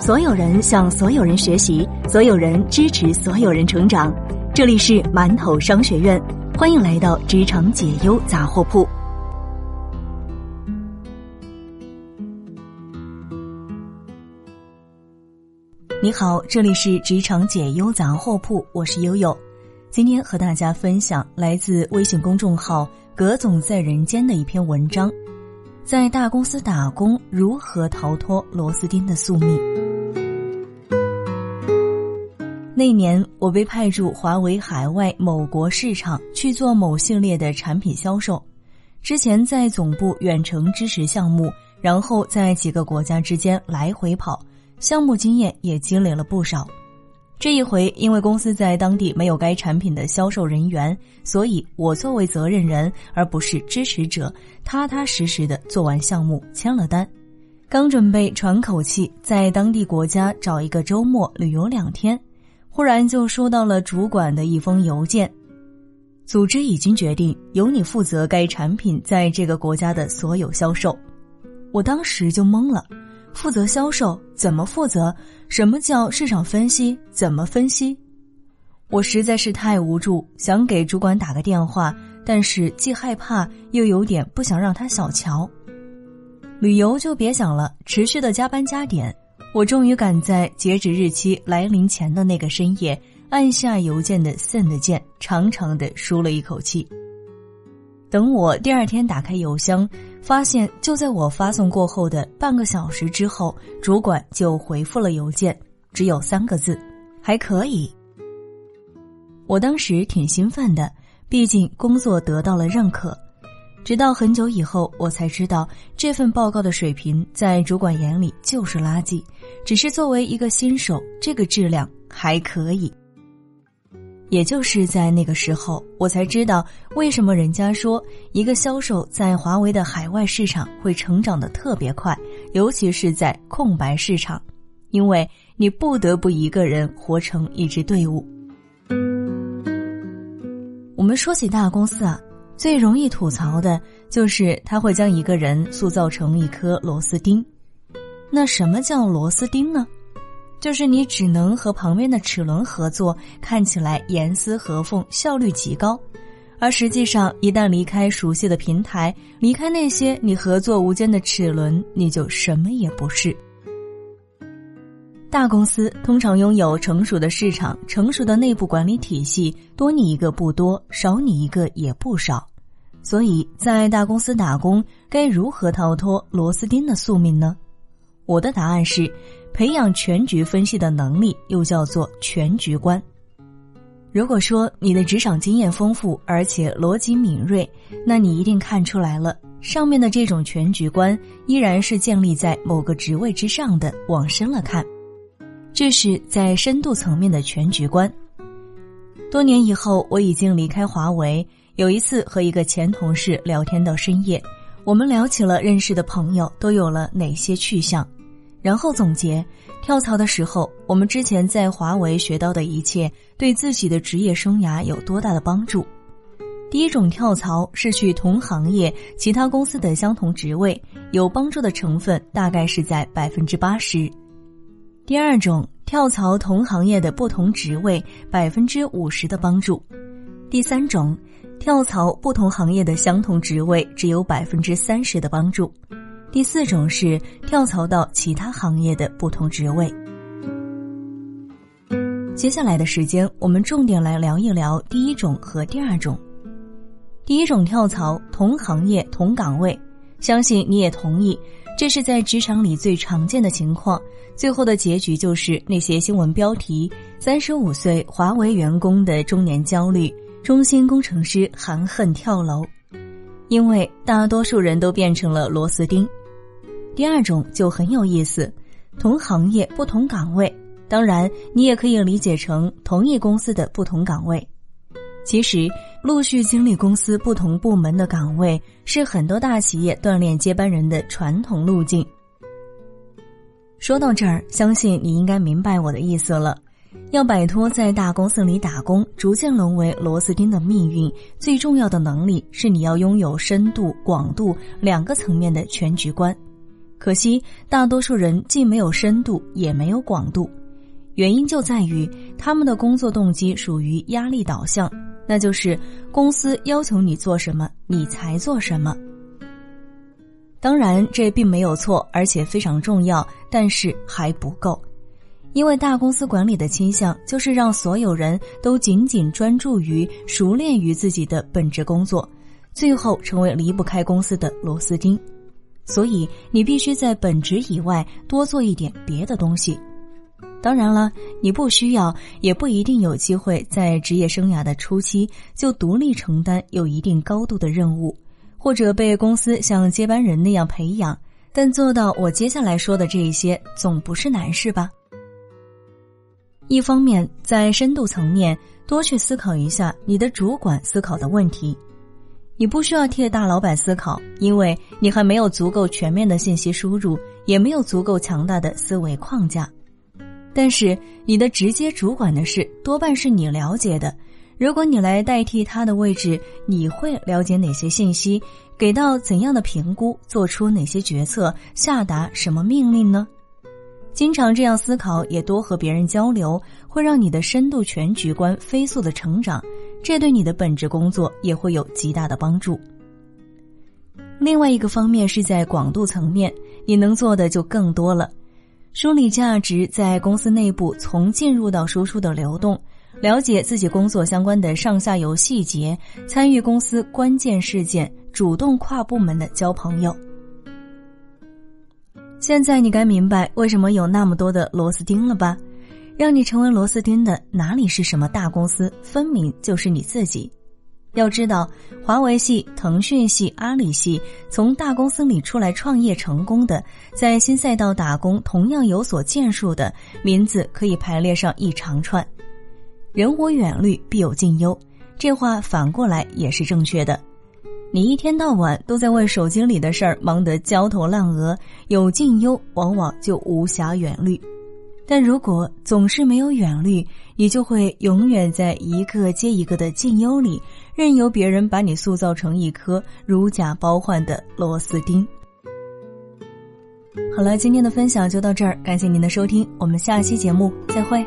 所有人向所有人学习，所有人支持所有人成长。这里是馒头商学院，欢迎来到职场解忧杂货铺。你好，这里是职场解忧杂货铺，我是悠悠。今天和大家分享来自微信公众号“葛总在人间”的一篇文章：在大公司打工如何逃脱螺丝钉的宿命。那年，我被派驻华为海外某国市场去做某系列的产品销售。之前在总部远程支持项目，然后在几个国家之间来回跑，项目经验也积累了不少。这一回，因为公司在当地没有该产品的销售人员，所以我作为责任人而不是支持者，踏踏实实的做完项目，签了单。刚准备喘口气，在当地国家找一个周末旅游两天。忽然就收到了主管的一封邮件，组织已经决定由你负责该产品在这个国家的所有销售。我当时就懵了，负责销售怎么负责？什么叫市场分析？怎么分析？我实在是太无助，想给主管打个电话，但是既害怕又有点不想让他小瞧。旅游就别想了，持续的加班加点。我终于赶在截止日期来临前的那个深夜，按下邮件的 send 键，长长的舒了一口气。等我第二天打开邮箱，发现就在我发送过后的半个小时之后，主管就回复了邮件，只有三个字：还可以。我当时挺兴奋的，毕竟工作得到了认可。直到很久以后，我才知道这份报告的水平在主管眼里就是垃圾，只是作为一个新手，这个质量还可以。也就是在那个时候，我才知道为什么人家说一个销售在华为的海外市场会成长的特别快，尤其是在空白市场，因为你不得不一个人活成一支队伍。我们说起大公司啊。最容易吐槽的就是他会将一个人塑造成一颗螺丝钉。那什么叫螺丝钉呢？就是你只能和旁边的齿轮合作，看起来严丝合缝，效率极高，而实际上一旦离开熟悉的平台，离开那些你合作无间的齿轮，你就什么也不是。大公司通常拥有成熟的市场、成熟的内部管理体系，多你一个不多，少你一个也不少。所以在大公司打工，该如何逃脱螺丝钉的宿命呢？我的答案是，培养全局分析的能力，又叫做全局观。如果说你的职场经验丰富，而且逻辑敏锐，那你一定看出来了，上面的这种全局观依然是建立在某个职位之上的。往深了看。这是在深度层面的全局观。多年以后，我已经离开华为。有一次和一个前同事聊天到深夜，我们聊起了认识的朋友都有了哪些去向，然后总结跳槽的时候，我们之前在华为学到的一切对自己的职业生涯有多大的帮助。第一种跳槽是去同行业其他公司的相同职位，有帮助的成分大概是在百分之八十。第二种跳槽同行业的不同职位，百分之五十的帮助；第三种跳槽不同行业的相同职位，只有百分之三十的帮助；第四种是跳槽到其他行业的不同职位。接下来的时间，我们重点来聊一聊第一种和第二种。第一种跳槽同行业同岗位，相信你也同意。这是在职场里最常见的情况，最后的结局就是那些新闻标题：三十五岁华为员工的中年焦虑，中心工程师含恨跳楼。因为大多数人都变成了螺丝钉。第二种就很有意思，同行业不同岗位，当然你也可以理解成同一公司的不同岗位。其实，陆续经历公司不同部门的岗位，是很多大企业锻炼接班人的传统路径。说到这儿，相信你应该明白我的意思了。要摆脱在大公司里打工，逐渐沦为螺丝钉的命运，最重要的能力是你要拥有深度、广度两个层面的全局观。可惜大多数人既没有深度，也没有广度。原因就在于他们的工作动机属于压力导向，那就是公司要求你做什么，你才做什么。当然，这并没有错，而且非常重要，但是还不够，因为大公司管理的倾向就是让所有人都仅仅专注于、熟练于自己的本职工作，最后成为离不开公司的螺丝钉。所以，你必须在本职以外多做一点别的东西。当然了，你不需要，也不一定有机会在职业生涯的初期就独立承担有一定高度的任务，或者被公司像接班人那样培养。但做到我接下来说的这一些，总不是难事吧？一方面，在深度层面多去思考一下你的主管思考的问题，你不需要替大老板思考，因为你还没有足够全面的信息输入，也没有足够强大的思维框架。但是你的直接主管的事多半是你了解的，如果你来代替他的位置，你会了解哪些信息？给到怎样的评估？做出哪些决策？下达什么命令呢？经常这样思考，也多和别人交流，会让你的深度全局观飞速的成长，这对你的本职工作也会有极大的帮助。另外一个方面是在广度层面，你能做的就更多了。梳理价值，在公司内部从进入到输出的流动，了解自己工作相关的上下游细节，参与公司关键事件，主动跨部门的交朋友。现在你该明白为什么有那么多的螺丝钉了吧？让你成为螺丝钉的哪里是什么大公司，分明就是你自己。要知道，华为系、腾讯系、阿里系从大公司里出来创业成功的，在新赛道打工同样有所建树的名字，可以排列上一长串。人无远虑，必有近忧，这话反过来也是正确的。你一天到晚都在为手机里的事儿忙得焦头烂额，有近忧，往往就无暇远虑。但如果总是没有远虑，你就会永远在一个接一个的近忧里，任由别人把你塑造成一颗如假包换的螺丝钉。好了，今天的分享就到这儿，感谢您的收听，我们下期节目再会。